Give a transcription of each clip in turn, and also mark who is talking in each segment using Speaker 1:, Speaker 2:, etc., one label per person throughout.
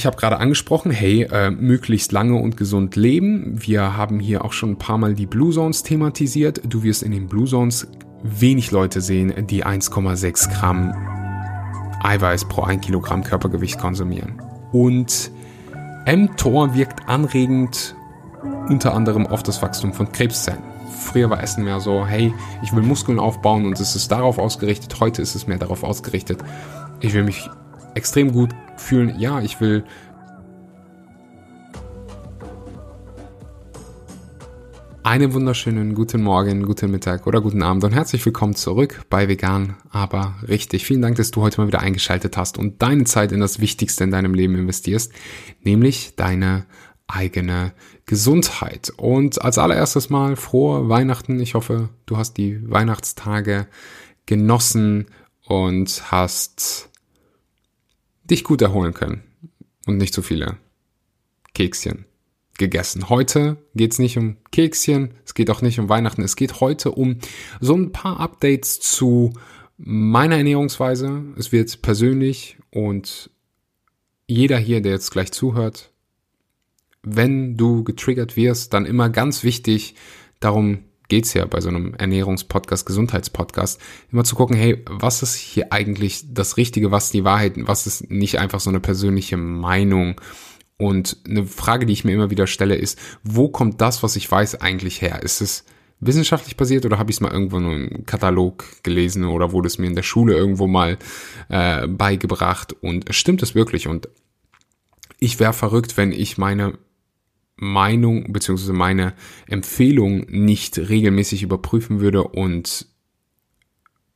Speaker 1: ich habe gerade angesprochen, hey, äh, möglichst lange und gesund leben. Wir haben hier auch schon ein paar Mal die Blue Zones thematisiert. Du wirst in den Blue Zones wenig Leute sehen, die 1,6 Gramm Eiweiß pro 1 Kilogramm Körpergewicht konsumieren. Und mTOR wirkt anregend unter anderem auf das Wachstum von Krebszellen. Früher war Essen mehr so, hey, ich will Muskeln aufbauen und es ist darauf ausgerichtet. Heute ist es mehr darauf ausgerichtet, ich will mich extrem gut fühlen. Ja, ich will Einen wunderschönen guten Morgen, guten Mittag oder guten Abend und herzlich willkommen zurück bei Vegan, aber richtig. Vielen Dank, dass du heute mal wieder eingeschaltet hast und deine Zeit in das Wichtigste in deinem Leben investierst, nämlich deine eigene Gesundheit. Und als allererstes mal frohe Weihnachten. Ich hoffe, du hast die Weihnachtstage genossen und hast dich gut erholen können. Und nicht zu viele. Kekschen. Gegessen. Heute geht es nicht um Kekschen, es geht auch nicht um Weihnachten, es geht heute um so ein paar Updates zu meiner Ernährungsweise. Es wird persönlich und jeder hier, der jetzt gleich zuhört, wenn du getriggert wirst, dann immer ganz wichtig, darum geht's ja bei so einem Ernährungspodcast, Gesundheitspodcast, immer zu gucken, hey, was ist hier eigentlich das Richtige, was die Wahrheit, was ist nicht einfach so eine persönliche Meinung und eine Frage, die ich mir immer wieder stelle, ist, wo kommt das, was ich weiß, eigentlich her? Ist es wissenschaftlich basiert oder habe ich es mal irgendwo in einem Katalog gelesen oder wurde es mir in der Schule irgendwo mal äh, beigebracht? Und stimmt es wirklich? Und ich wäre verrückt, wenn ich meine Meinung beziehungsweise meine Empfehlung nicht regelmäßig überprüfen würde und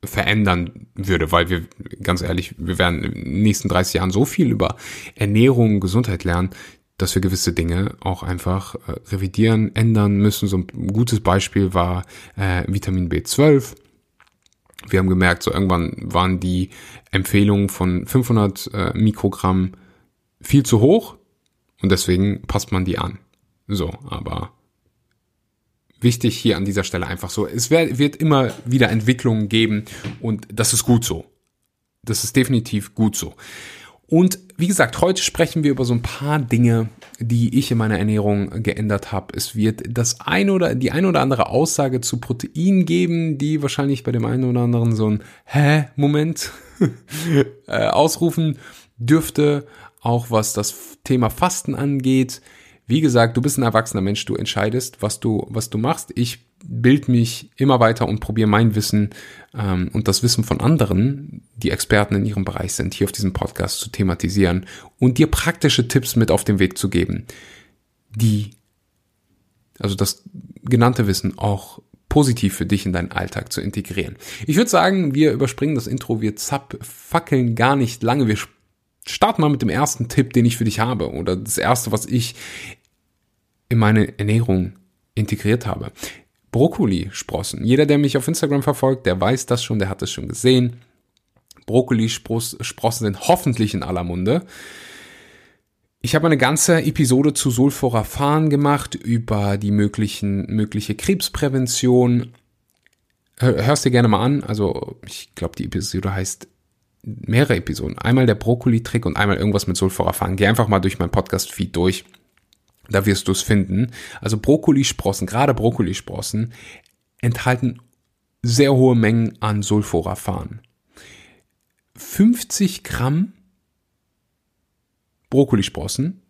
Speaker 1: verändern würde, weil wir, ganz ehrlich, wir werden in den nächsten 30 Jahren so viel über Ernährung, Gesundheit lernen, dass wir gewisse Dinge auch einfach äh, revidieren, ändern müssen. So ein gutes Beispiel war äh, Vitamin B12. Wir haben gemerkt, so irgendwann waren die Empfehlungen von 500 äh, Mikrogramm viel zu hoch und deswegen passt man die an. So, aber wichtig hier an dieser Stelle einfach so. Es wird immer wieder Entwicklungen geben und das ist gut so. Das ist definitiv gut so. Und wie gesagt, heute sprechen wir über so ein paar Dinge, die ich in meiner Ernährung geändert habe. Es wird das ein oder die ein oder andere Aussage zu Protein geben, die wahrscheinlich bei dem einen oder anderen so ein Hä-Moment äh, ausrufen dürfte. Auch was das Thema Fasten angeht. Wie gesagt, du bist ein erwachsener Mensch, du entscheidest, was du, was du machst. Ich bild mich immer weiter und probiere mein Wissen ähm, und das Wissen von anderen, die Experten in ihrem Bereich sind, hier auf diesem Podcast zu thematisieren und dir praktische Tipps mit auf den Weg zu geben, die, also das genannte Wissen auch positiv für dich in deinen Alltag zu integrieren. Ich würde sagen, wir überspringen das Intro, wir zapp, fackeln gar nicht lange, wir start mal mit dem ersten Tipp, den ich für dich habe oder das erste, was ich in meine Ernährung integriert habe. Brokkoli-Sprossen. Jeder, der mich auf Instagram verfolgt, der weiß das schon, der hat es schon gesehen. Brokkoli-Sprossen sind hoffentlich in aller Munde. Ich habe eine ganze Episode zu Sulforaphan gemacht über die möglichen, mögliche Krebsprävention. Hörst dir gerne mal an. Also, ich glaube, die Episode heißt mehrere Episoden. Einmal der Brokkoli-Trick und einmal irgendwas mit Sulforaphan. Geh einfach mal durch mein Podcast-Feed durch. Da wirst du es finden. Also Brokkolisprossen, gerade Brokkolisprossen, enthalten sehr hohe Mengen an Sulforaphan. 50 Gramm Brokkolisprossen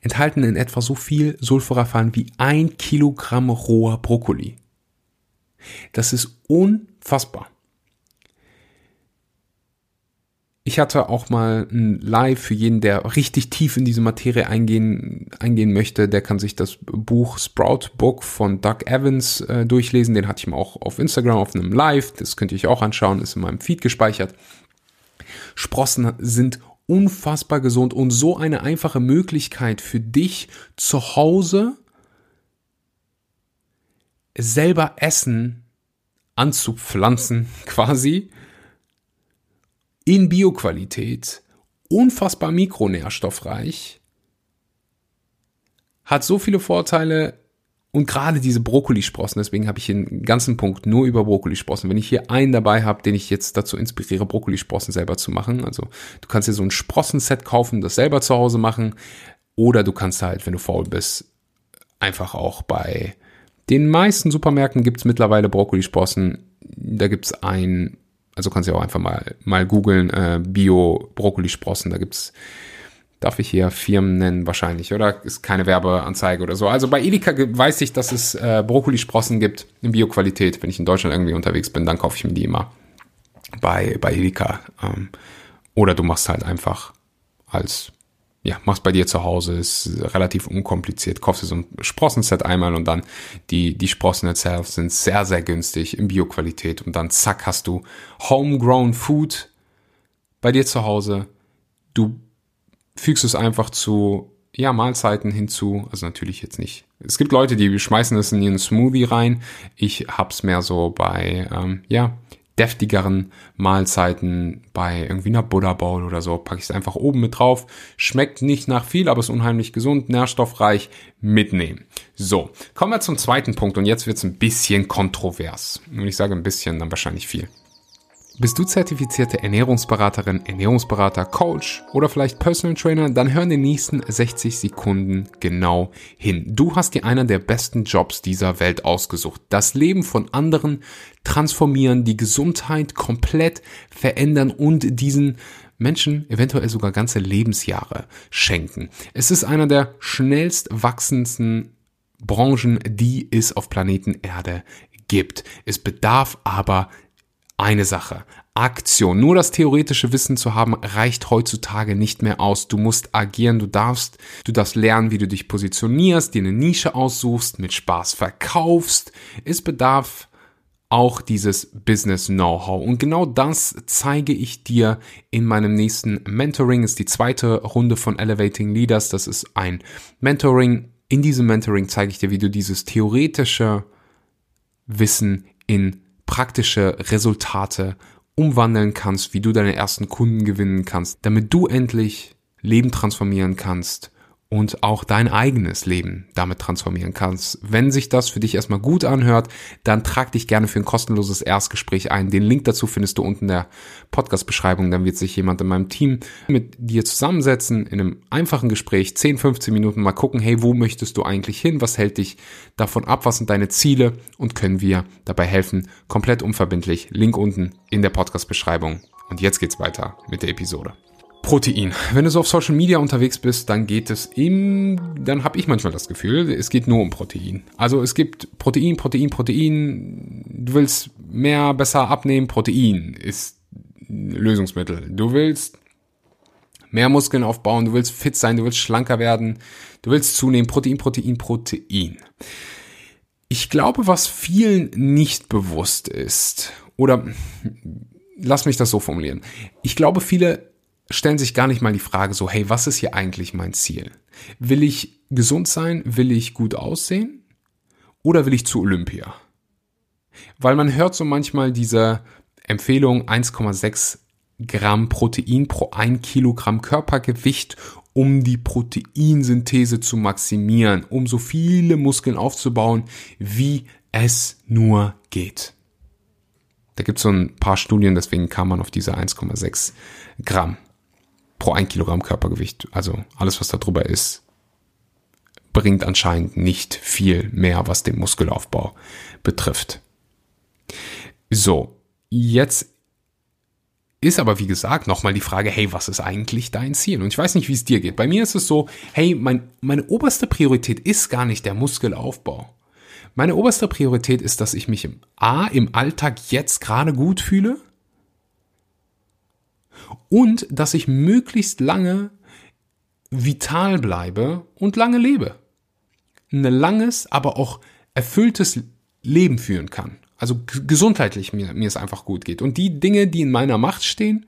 Speaker 1: enthalten in etwa so viel Sulforaphan wie ein Kilogramm roher Brokkoli. Das ist unfassbar. Ich hatte auch mal ein Live für jeden, der richtig tief in diese Materie eingehen, eingehen möchte. Der kann sich das Buch Sprout Book von Doug Evans äh, durchlesen. Den hatte ich mal auch auf Instagram auf einem Live. Das könnt ihr euch auch anschauen, ist in meinem Feed gespeichert. Sprossen sind unfassbar gesund und so eine einfache Möglichkeit für dich zu Hause selber Essen anzupflanzen quasi in Bioqualität, unfassbar mikronährstoffreich, hat so viele Vorteile und gerade diese Brokkolisprossen, deswegen habe ich hier einen ganzen Punkt nur über Brokkolisprossen. Wenn ich hier einen dabei habe, den ich jetzt dazu inspiriere, Brokkolisprossen selber zu machen, also du kannst dir so ein Sprossenset kaufen, das selber zu Hause machen, oder du kannst halt, wenn du faul bist, einfach auch bei den meisten Supermärkten gibt's mittlerweile Brokkolisprossen. Da gibt's ein, also kannst du auch einfach mal, mal googeln, äh, Bio-Brokkolisprossen, da gibt's Darf ich hier Firmen nennen wahrscheinlich, oder? Ist keine Werbeanzeige oder so. Also bei Edeka weiß ich, dass es äh, Brokkolisprossen gibt in Bioqualität. Wenn ich in Deutschland irgendwie unterwegs bin, dann kaufe ich mir die immer bei, bei Edeka. Ähm, oder du machst halt einfach als, ja, machst bei dir zu Hause, ist relativ unkompliziert. Kaufst dir so ein Sprossenset einmal und dann die, die Sprossen itself sind sehr, sehr günstig in Bioqualität und dann zack hast du homegrown Food bei dir zu Hause. Du fügst es einfach zu ja, Mahlzeiten hinzu. Also natürlich jetzt nicht. Es gibt Leute, die schmeißen es in ihren Smoothie rein. Ich hab's mehr so bei, ähm, ja, deftigeren Mahlzeiten, bei irgendwie einer Buddha Bowl oder so, packe ich es einfach oben mit drauf. Schmeckt nicht nach viel, aber ist unheimlich gesund, nährstoffreich. Mitnehmen. So, kommen wir zum zweiten Punkt und jetzt wird's ein bisschen kontrovers. Und ich sage ein bisschen, dann wahrscheinlich viel. Bist du zertifizierte Ernährungsberaterin, Ernährungsberater, Coach oder vielleicht Personal Trainer? Dann hör in den nächsten 60 Sekunden genau hin. Du hast dir einer der besten Jobs dieser Welt ausgesucht. Das Leben von anderen transformieren, die Gesundheit komplett verändern und diesen Menschen eventuell sogar ganze Lebensjahre schenken. Es ist einer der schnellst wachsendsten Branchen, die es auf Planeten Erde gibt. Es bedarf aber eine Sache. Aktion. Nur das theoretische Wissen zu haben, reicht heutzutage nicht mehr aus. Du musst agieren, du darfst, du darfst lernen, wie du dich positionierst, dir eine Nische aussuchst, mit Spaß verkaufst. Es bedarf auch dieses Business Know-how. Und genau das zeige ich dir in meinem nächsten Mentoring. Ist die zweite Runde von Elevating Leaders. Das ist ein Mentoring. In diesem Mentoring zeige ich dir, wie du dieses theoretische Wissen in praktische Resultate umwandeln kannst, wie du deine ersten Kunden gewinnen kannst, damit du endlich Leben transformieren kannst und auch dein eigenes Leben damit transformieren kannst. Wenn sich das für dich erstmal gut anhört, dann trag dich gerne für ein kostenloses Erstgespräch ein. Den Link dazu findest du unten in der Podcast-Beschreibung. Dann wird sich jemand in meinem Team mit dir zusammensetzen, in einem einfachen Gespräch, 10, 15 Minuten mal gucken, hey, wo möchtest du eigentlich hin? Was hält dich davon ab? Was sind deine Ziele? Und können wir dabei helfen? Komplett unverbindlich. Link unten in der Podcast-Beschreibung. Und jetzt geht's weiter mit der Episode. Protein. Wenn du so auf Social Media unterwegs bist, dann geht es im, dann habe ich manchmal das Gefühl, es geht nur um Protein. Also es gibt Protein, Protein, Protein. Du willst mehr, besser abnehmen, Protein ist Lösungsmittel. Du willst mehr Muskeln aufbauen, du willst fit sein, du willst schlanker werden, du willst zunehmen, Protein, Protein, Protein. Ich glaube, was vielen nicht bewusst ist, oder lass mich das so formulieren. Ich glaube, viele stellen sich gar nicht mal die Frage so, hey, was ist hier eigentlich mein Ziel? Will ich gesund sein? Will ich gut aussehen? Oder will ich zu Olympia? Weil man hört so manchmal diese Empfehlung 1,6 Gramm Protein pro ein Kilogramm Körpergewicht, um die Proteinsynthese zu maximieren, um so viele Muskeln aufzubauen, wie es nur geht. Da gibt es so ein paar Studien, deswegen kam man auf diese 1,6 Gramm pro ein Kilogramm Körpergewicht. Also alles, was da drüber ist, bringt anscheinend nicht viel mehr, was den Muskelaufbau betrifft. So, jetzt ist aber wie gesagt nochmal die Frage, hey, was ist eigentlich dein Ziel? Und ich weiß nicht, wie es dir geht. Bei mir ist es so, hey, mein, meine oberste Priorität ist gar nicht der Muskelaufbau. Meine oberste Priorität ist, dass ich mich im A im Alltag jetzt gerade gut fühle und dass ich möglichst lange vital bleibe und lange lebe. Ein langes, aber auch erfülltes Leben führen kann. Also gesundheitlich mir, mir es einfach gut geht. Und die Dinge, die in meiner Macht stehen,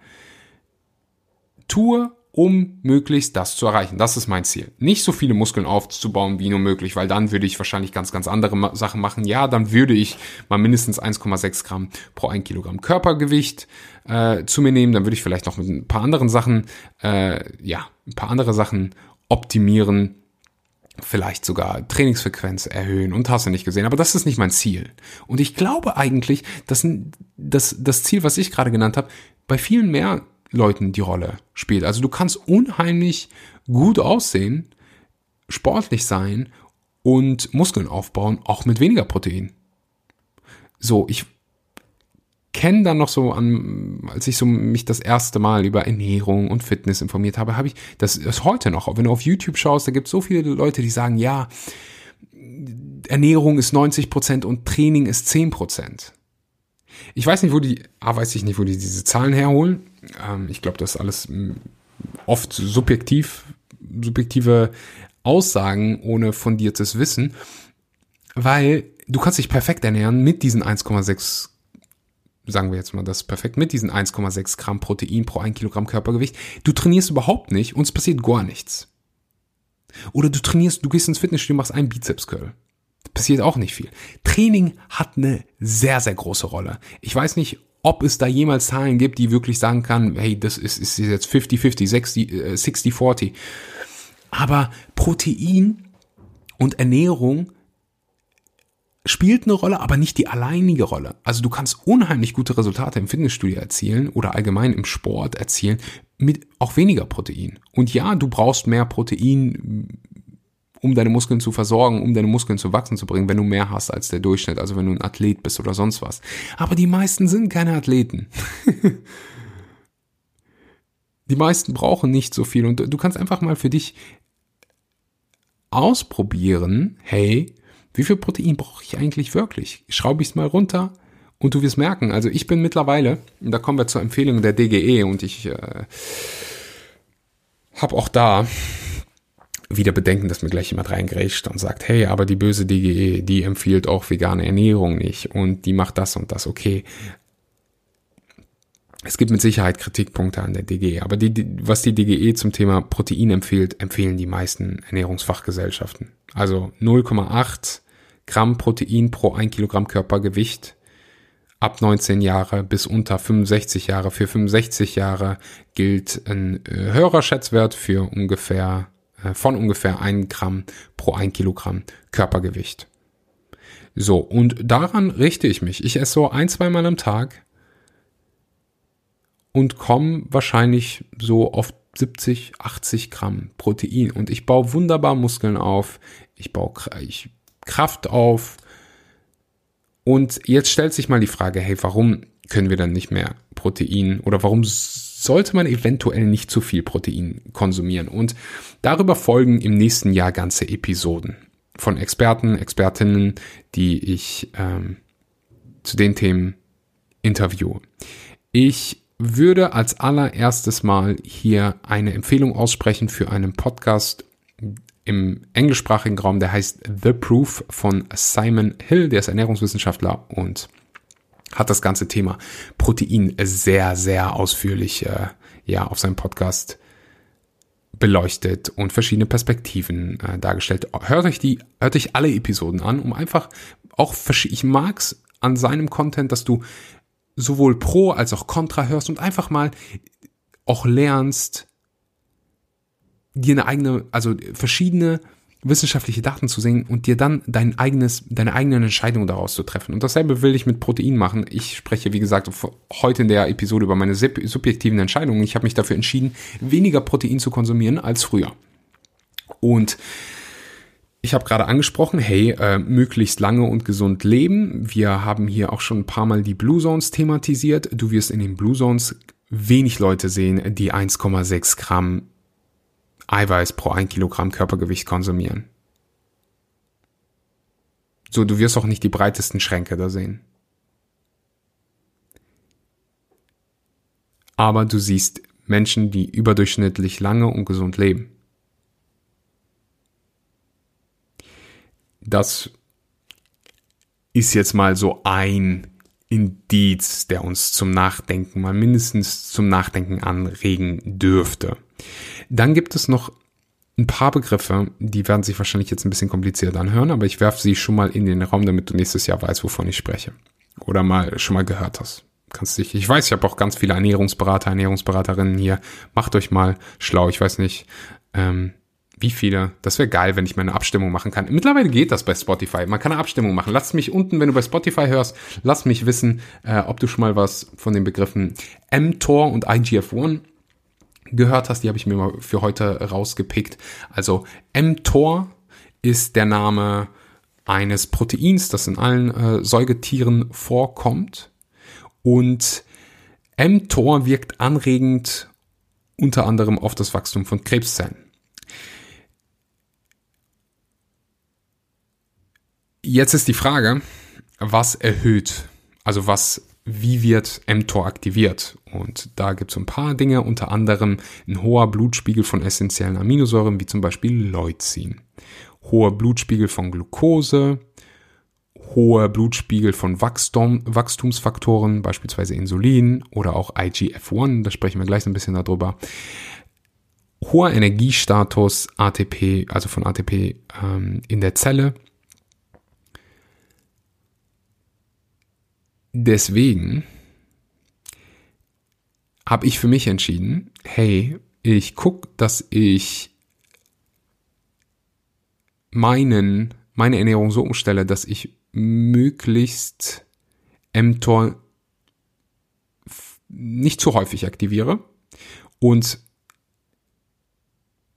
Speaker 1: tue um möglichst das zu erreichen. Das ist mein Ziel. Nicht so viele Muskeln aufzubauen wie nur möglich, weil dann würde ich wahrscheinlich ganz, ganz andere Sachen machen. Ja, dann würde ich mal mindestens 1,6 Gramm pro 1 Kilogramm Körpergewicht äh, zu mir nehmen. Dann würde ich vielleicht noch mit ein paar anderen Sachen, äh, ja, ein paar andere Sachen optimieren. vielleicht sogar Trainingsfrequenz erhöhen und hast du nicht gesehen. Aber das ist nicht mein Ziel. Und ich glaube eigentlich, dass das, das Ziel, was ich gerade genannt habe, bei vielen mehr Leuten die Rolle spielt. Also du kannst unheimlich gut aussehen, sportlich sein und Muskeln aufbauen, auch mit weniger Protein. So, ich kenne dann noch so an, als ich so mich das erste Mal über Ernährung und Fitness informiert habe, habe ich, das ist heute noch, wenn du auf YouTube schaust, da gibt es so viele Leute, die sagen, ja, Ernährung ist 90 Prozent und Training ist 10 Prozent. Ich weiß nicht, wo die, ah, weiß ich nicht, wo die diese Zahlen herholen. Ähm, ich glaube, das ist alles hm, oft subjektiv, subjektive Aussagen ohne fundiertes Wissen, weil du kannst dich perfekt ernähren mit diesen 1,6 sagen wir jetzt mal das perfekt, mit diesen 1,6 Gramm Protein pro 1 Kilogramm Körpergewicht. Du trainierst überhaupt nicht und es passiert gar nichts. Oder du trainierst, du gehst ins Fitnessstudio, machst einen Bizeps-Curl. Passiert auch nicht viel. Training hat eine sehr, sehr große Rolle. Ich weiß nicht, ob es da jemals Zahlen gibt, die wirklich sagen kann, hey, das ist, ist jetzt 50-50, 60-40. Äh, Aber Protein und Ernährung spielt eine Rolle, aber nicht die alleinige Rolle. Also du kannst unheimlich gute Resultate im Fitnessstudio erzielen oder allgemein im Sport erzielen mit auch weniger Protein. Und ja, du brauchst mehr Protein, um deine Muskeln zu versorgen, um deine Muskeln zu wachsen zu bringen, wenn du mehr hast als der Durchschnitt, also wenn du ein Athlet bist oder sonst was. Aber die meisten sind keine Athleten. die meisten brauchen nicht so viel und du kannst einfach mal für dich ausprobieren, hey, wie viel Protein brauche ich eigentlich wirklich? Schraube ich es mal runter und du wirst merken, also ich bin mittlerweile, und da kommen wir zur Empfehlung der DGE und ich äh, habe auch da wieder Bedenken, dass mir gleich jemand reingrätscht und sagt, hey, aber die böse DGE, die empfiehlt auch vegane Ernährung nicht und die macht das und das, okay. Es gibt mit Sicherheit Kritikpunkte an der DGE, aber die, was die DGE zum Thema Protein empfiehlt, empfehlen die meisten Ernährungsfachgesellschaften. Also 0,8 Gramm Protein pro 1 Kilogramm Körpergewicht ab 19 Jahre bis unter 65 Jahre. Für 65 Jahre gilt ein äh, höherer Schätzwert für ungefähr, äh, von ungefähr 1 Gramm pro 1 Kilogramm Körpergewicht. So, und daran richte ich mich. Ich esse so ein, zweimal am Tag und komme wahrscheinlich so auf 70, 80 Gramm Protein. Und ich baue wunderbar Muskeln auf. Ich baue, ich Kraft auf. Und jetzt stellt sich mal die Frage, hey, warum können wir dann nicht mehr Protein oder warum sollte man eventuell nicht zu viel Protein konsumieren? Und darüber folgen im nächsten Jahr ganze Episoden von Experten, Expertinnen, die ich ähm, zu den Themen interviewe. Ich würde als allererstes mal hier eine Empfehlung aussprechen für einen Podcast im englischsprachigen Raum, der heißt The Proof von Simon Hill, der ist Ernährungswissenschaftler und hat das ganze Thema Protein sehr, sehr ausführlich äh, ja, auf seinem Podcast beleuchtet und verschiedene Perspektiven äh, dargestellt. Hört euch die, hört euch alle Episoden an, um einfach auch, ich mag's an seinem Content, dass du sowohl Pro als auch Contra hörst und einfach mal auch lernst, dir eine eigene, also verschiedene wissenschaftliche Daten zu sehen und dir dann dein eigenes, deine eigenen Entscheidungen daraus zu treffen. Und dasselbe will ich mit Protein machen. Ich spreche, wie gesagt, heute in der Episode über meine subjektiven Entscheidungen. Ich habe mich dafür entschieden, weniger Protein zu konsumieren als früher. Und ich habe gerade angesprochen, hey, äh, möglichst lange und gesund leben. Wir haben hier auch schon ein paar Mal die Blue Zones thematisiert. Du wirst in den Blue Zones wenig Leute sehen, die 1,6 Gramm Eiweiß pro ein Kilogramm Körpergewicht konsumieren. So, du wirst auch nicht die breitesten Schränke da sehen. Aber du siehst Menschen, die überdurchschnittlich lange und gesund leben. Das ist jetzt mal so ein Indiz, der uns zum Nachdenken, mal mindestens zum Nachdenken anregen dürfte. Dann gibt es noch ein paar Begriffe, die werden sich wahrscheinlich jetzt ein bisschen kompliziert anhören, aber ich werfe sie schon mal in den Raum, damit du nächstes Jahr weißt, wovon ich spreche. Oder mal schon mal gehört hast. Kannst dich, ich weiß, ich habe auch ganz viele Ernährungsberater, Ernährungsberaterinnen hier. Macht euch mal schlau. Ich weiß nicht, ähm, Wie viele? Das wäre geil, wenn ich meine Abstimmung machen kann. Mittlerweile geht das bei Spotify. Man kann eine Abstimmung machen. Lass mich unten, wenn du bei Spotify hörst, lass mich wissen, äh, ob du schon mal was von den Begriffen mTOR und IGF-1 gehört hast. Die habe ich mir mal für heute rausgepickt. Also mTOR ist der Name eines Proteins, das in allen äh, Säugetieren vorkommt. Und mTOR wirkt anregend unter anderem auf das Wachstum von Krebszellen. Jetzt ist die Frage, was erhöht, also was, wie wird mTOR aktiviert? Und da gibt es ein paar Dinge, unter anderem ein hoher Blutspiegel von essentiellen Aminosäuren, wie zum Beispiel Leucin, hoher Blutspiegel von Glucose, hoher Blutspiegel von Wachstum, Wachstumsfaktoren, beispielsweise Insulin oder auch IGF-1, da sprechen wir gleich ein bisschen darüber. Hoher Energiestatus ATP, also von ATP ähm, in der Zelle deswegen habe ich für mich entschieden, hey, ich gucke, dass ich meinen, meine Ernährung so umstelle, dass ich möglichst mTOR nicht zu häufig aktiviere und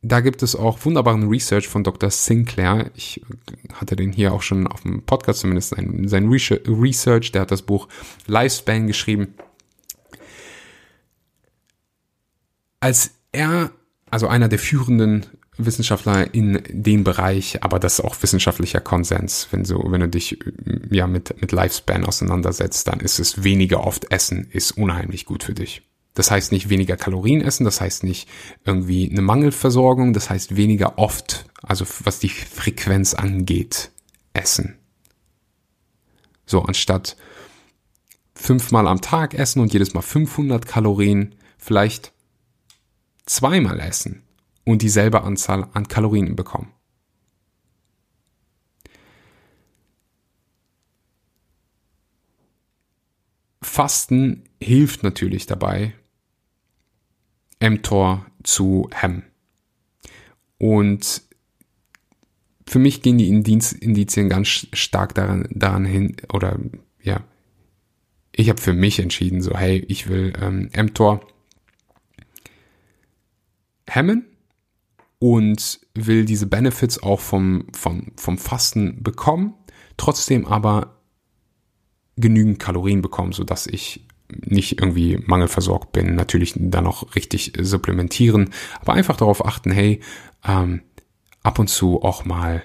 Speaker 1: da gibt es auch wunderbaren Research von Dr. Sinclair. Ich hatte den hier auch schon auf dem Podcast zumindest sein, sein Research. Der hat das Buch Lifespan geschrieben. Als er, also einer der führenden Wissenschaftler in dem Bereich, aber das ist auch wissenschaftlicher Konsens. Wenn so, wenn du dich ja mit, mit Lifespan auseinandersetzt, dann ist es weniger oft Essen, ist unheimlich gut für dich. Das heißt nicht weniger Kalorien essen, das heißt nicht irgendwie eine Mangelversorgung, das heißt weniger oft, also was die Frequenz angeht, essen. So, anstatt fünfmal am Tag essen und jedes Mal 500 Kalorien, vielleicht zweimal essen und dieselbe Anzahl an Kalorien bekommen. Fasten hilft natürlich dabei, mTOR zu hemmen. Und für mich gehen die Indiz, Indizien ganz stark daran, daran hin, oder ja, ich habe für mich entschieden, so, hey, ich will ähm, mTOR hemmen und will diese Benefits auch vom, vom, vom Fasten bekommen, trotzdem aber genügend Kalorien bekommen, sodass ich nicht irgendwie mangelversorgt bin, natürlich dann noch richtig supplementieren, aber einfach darauf achten, hey, ähm, ab und zu auch mal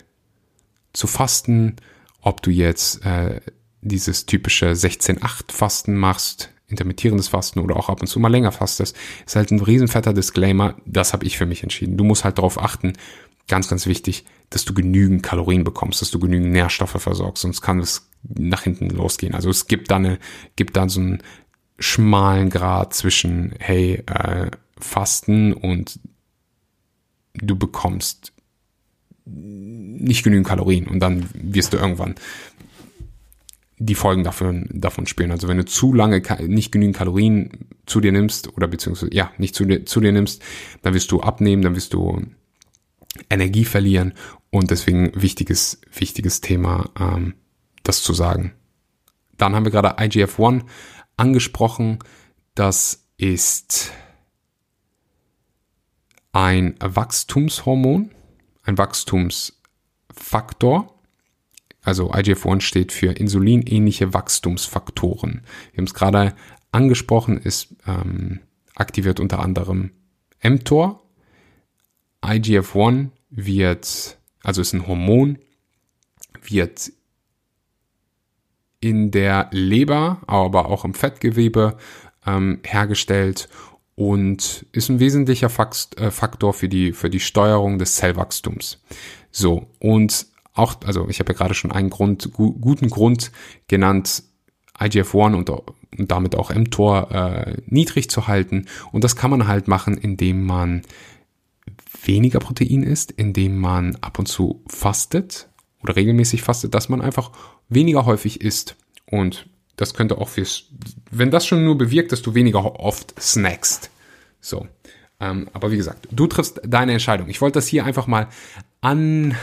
Speaker 1: zu fasten, ob du jetzt äh, dieses typische 16-8 Fasten machst, intermittierendes Fasten oder auch ab und zu mal länger fastest, ist halt ein riesenfetter Disclaimer, das habe ich für mich entschieden. Du musst halt darauf achten, ganz, ganz wichtig, dass du genügend Kalorien bekommst, dass du genügend Nährstoffe versorgst, sonst kann es nach hinten losgehen. Also es gibt da eine, gibt da so einen schmalen Grad zwischen, hey, äh, Fasten und du bekommst nicht genügend Kalorien und dann wirst du irgendwann die Folgen davon, davon spüren. Also wenn du zu lange nicht genügend Kalorien zu dir nimmst oder beziehungsweise ja nicht zu dir, zu dir nimmst, dann wirst du abnehmen, dann wirst du Energie verlieren und deswegen wichtiges wichtiges Thema, ähm, das zu sagen. Dann haben wir gerade IGF-1 angesprochen. Das ist ein Wachstumshormon, ein Wachstumsfaktor. Also IGF-1 steht für insulinähnliche Wachstumsfaktoren. Wir haben es gerade angesprochen, ist ähm, aktiviert unter anderem mTOR. IGF-1 wird, also ist ein Hormon, wird in der Leber, aber auch im Fettgewebe ähm, hergestellt und ist ein wesentlicher äh, Faktor für die, für die Steuerung des Zellwachstums. So, und auch, also ich habe ja gerade schon einen Grund, gu guten Grund genannt, IGF-1 und, damit auch mTOR äh, niedrig zu halten. Und das kann man halt machen, indem man weniger Protein isst, indem man ab und zu fastet oder regelmäßig fastet, dass man einfach weniger häufig isst. Und das könnte auch fürs, wenn das schon nur bewirkt, dass du weniger oft snackst. So. Ähm, aber wie gesagt, du triffst deine Entscheidung. Ich wollte das hier einfach mal an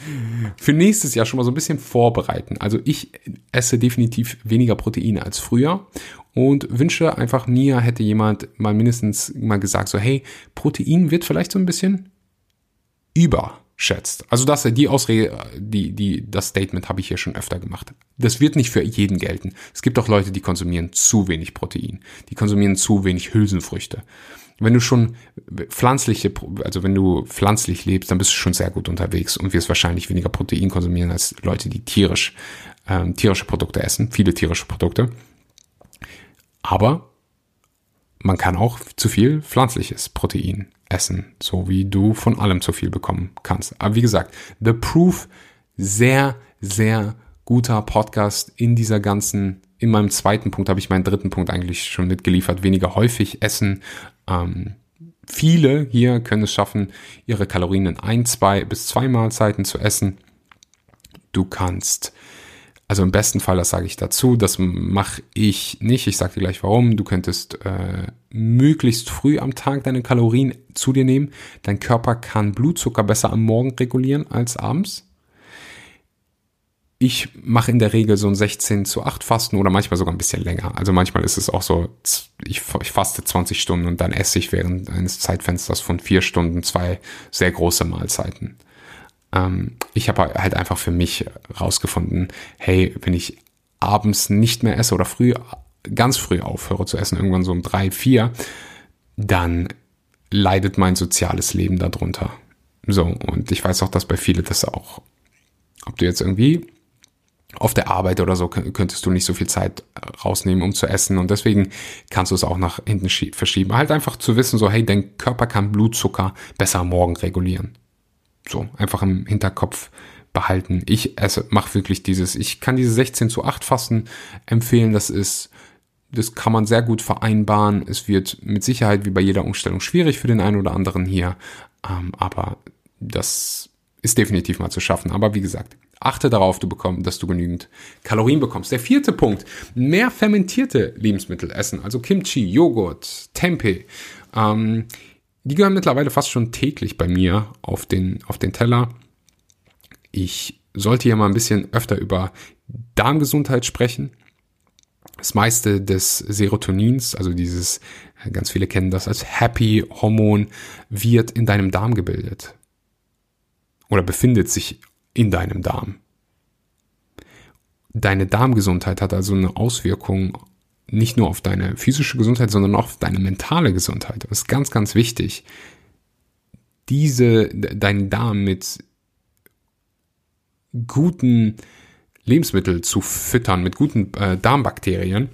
Speaker 1: für nächstes Jahr schon mal so ein bisschen vorbereiten. Also ich esse definitiv weniger Proteine als früher und wünsche einfach mir hätte jemand mal mindestens mal gesagt so hey Protein wird vielleicht so ein bisschen überschätzt. Also das die Ausrede die die das Statement habe ich hier schon öfter gemacht. Das wird nicht für jeden gelten. Es gibt auch Leute, die konsumieren zu wenig Protein, die konsumieren zu wenig Hülsenfrüchte wenn du schon pflanzliche, also wenn du pflanzlich lebst, dann bist du schon sehr gut unterwegs und wirst wahrscheinlich weniger Protein konsumieren als Leute, die tierisch, ähm, tierische Produkte essen, viele tierische Produkte. Aber man kann auch zu viel pflanzliches Protein essen, so wie du von allem zu viel bekommen kannst. Aber wie gesagt, The Proof, sehr, sehr guter Podcast in dieser ganzen in meinem zweiten Punkt habe ich meinen dritten Punkt eigentlich schon mitgeliefert. Weniger häufig essen, ähm, viele hier können es schaffen, ihre Kalorien in ein, zwei bis zwei Mahlzeiten zu essen. Du kannst, also im besten Fall, das sage ich dazu, das mache ich nicht. Ich sage dir gleich warum. Du könntest äh, möglichst früh am Tag deine Kalorien zu dir nehmen. Dein Körper kann Blutzucker besser am Morgen regulieren als abends ich mache in der Regel so ein 16 zu 8 Fasten oder manchmal sogar ein bisschen länger. Also manchmal ist es auch so, ich, ich faste 20 Stunden und dann esse ich während eines Zeitfensters von vier Stunden zwei sehr große Mahlzeiten. Ähm, ich habe halt einfach für mich rausgefunden, hey, wenn ich abends nicht mehr esse oder früh, ganz früh aufhöre zu essen, irgendwann so um drei, vier, dann leidet mein soziales Leben darunter. So, und ich weiß auch, dass bei vielen das auch, ob du jetzt irgendwie auf der Arbeit oder so könntest du nicht so viel Zeit rausnehmen, um zu essen. Und deswegen kannst du es auch nach hinten verschieben. Halt einfach zu wissen, so, hey, dein Körper kann Blutzucker besser Morgen regulieren. So, einfach im Hinterkopf behalten. Ich esse, mach wirklich dieses, ich kann diese 16 zu 8 Fasten empfehlen. Das ist, das kann man sehr gut vereinbaren. Es wird mit Sicherheit wie bei jeder Umstellung schwierig für den einen oder anderen hier. Ähm, aber das ist definitiv mal zu schaffen. Aber wie gesagt, Achte darauf, du bekommst, dass du genügend Kalorien bekommst. Der vierte Punkt, mehr fermentierte Lebensmittel essen, also Kimchi, Joghurt, Tempeh. Ähm, die gehören mittlerweile fast schon täglich bei mir auf den, auf den Teller. Ich sollte ja mal ein bisschen öfter über Darmgesundheit sprechen. Das meiste des Serotonins, also dieses, ganz viele kennen das als Happy Hormon, wird in deinem Darm gebildet. Oder befindet sich in deinem Darm. Deine Darmgesundheit hat also eine Auswirkung nicht nur auf deine physische Gesundheit, sondern auch auf deine mentale Gesundheit. Das ist ganz, ganz wichtig, diese, deinen Darm mit guten Lebensmitteln zu füttern, mit guten äh, Darmbakterien.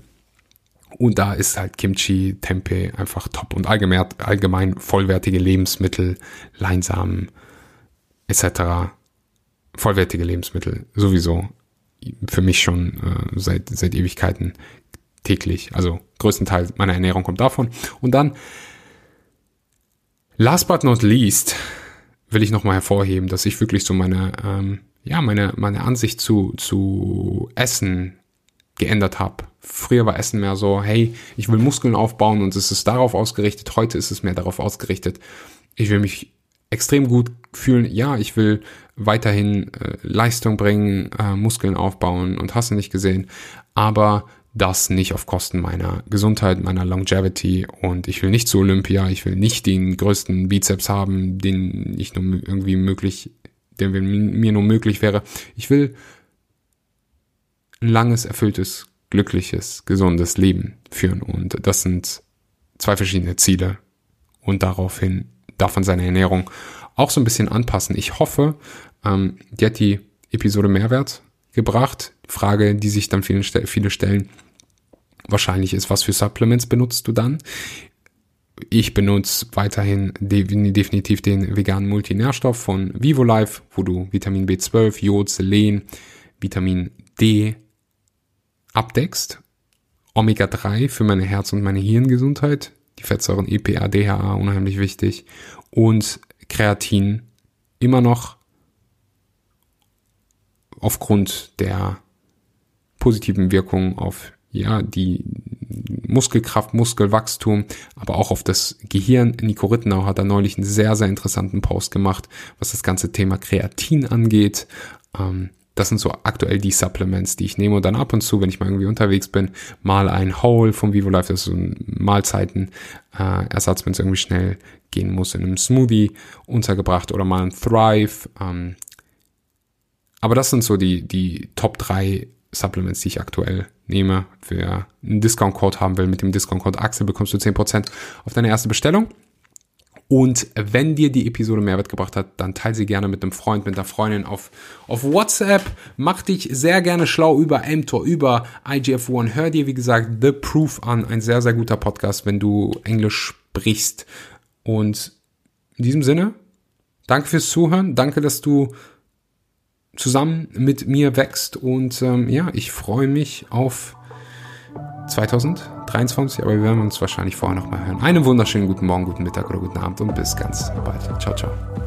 Speaker 1: Und da ist halt Kimchi, Tempeh einfach top und allgemein, allgemein vollwertige Lebensmittel, Leinsamen etc vollwertige Lebensmittel sowieso für mich schon äh, seit, seit Ewigkeiten täglich. Also größtenteils meiner Ernährung kommt davon. Und dann, last but not least, will ich nochmal hervorheben, dass ich wirklich so meine, ähm, ja, meine, meine Ansicht zu, zu Essen geändert habe. Früher war Essen mehr so, hey, ich will Muskeln aufbauen und es ist darauf ausgerichtet. Heute ist es mehr darauf ausgerichtet. Ich will mich extrem gut fühlen, ja, ich will weiterhin äh, Leistung bringen, äh, Muskeln aufbauen und hast du nicht gesehen, aber das nicht auf Kosten meiner Gesundheit, meiner Longevity und ich will nicht zu Olympia, ich will nicht den größten Bizeps haben, den ich nur irgendwie möglich, der mir nur möglich wäre. Ich will ein langes, erfülltes, glückliches, gesundes Leben führen und das sind zwei verschiedene Ziele und daraufhin darf man seine Ernährung auch so ein bisschen anpassen. Ich hoffe, ähm, die hat die Episode Mehrwert gebracht. Frage, die sich dann viele, viele stellen, wahrscheinlich ist, was für Supplements benutzt du dann? Ich benutze weiterhin definitiv den veganen Multinährstoff von VivoLife, wo du Vitamin B12, Jod, Selen, Vitamin D abdeckst. Omega-3 für meine Herz- und meine Hirngesundheit. Die Fettsäuren EPA, DHA unheimlich wichtig. Und Kreatin immer noch aufgrund der positiven Wirkung auf ja, die Muskelkraft, Muskelwachstum, aber auch auf das Gehirn. Nico Rittenau hat da neulich einen sehr, sehr interessanten Post gemacht, was das ganze Thema Kreatin angeht. Ähm, das sind so aktuell die Supplements, die ich nehme und dann ab und zu, wenn ich mal irgendwie unterwegs bin, mal ein Whole vom Vivo Life, das ist so ein Mahlzeiten-Ersatz, äh, wenn es irgendwie schnell gehen muss, in einem Smoothie untergebracht oder mal ein Thrive. Ähm, aber das sind so die, die Top 3 Supplements, die ich aktuell nehme. Wer einen Discount-Code haben will, mit dem Discount-Code Axel bekommst du 10% auf deine erste Bestellung. Und wenn dir die Episode Mehrwert gebracht hat, dann teile sie gerne mit einem Freund, mit einer Freundin auf, auf WhatsApp. Mach dich sehr gerne schlau über mTOR, über IGF-1. Hör dir, wie gesagt, The Proof an. Ein sehr, sehr guter Podcast, wenn du Englisch sprichst. Und in diesem Sinne, danke fürs Zuhören. Danke, dass du zusammen mit mir wächst. Und ähm, ja, ich freue mich auf 2023, aber wir werden uns wahrscheinlich vorher noch mal hören. Einen wunderschönen guten Morgen, guten Mittag oder guten Abend und bis ganz bald. Ciao, ciao.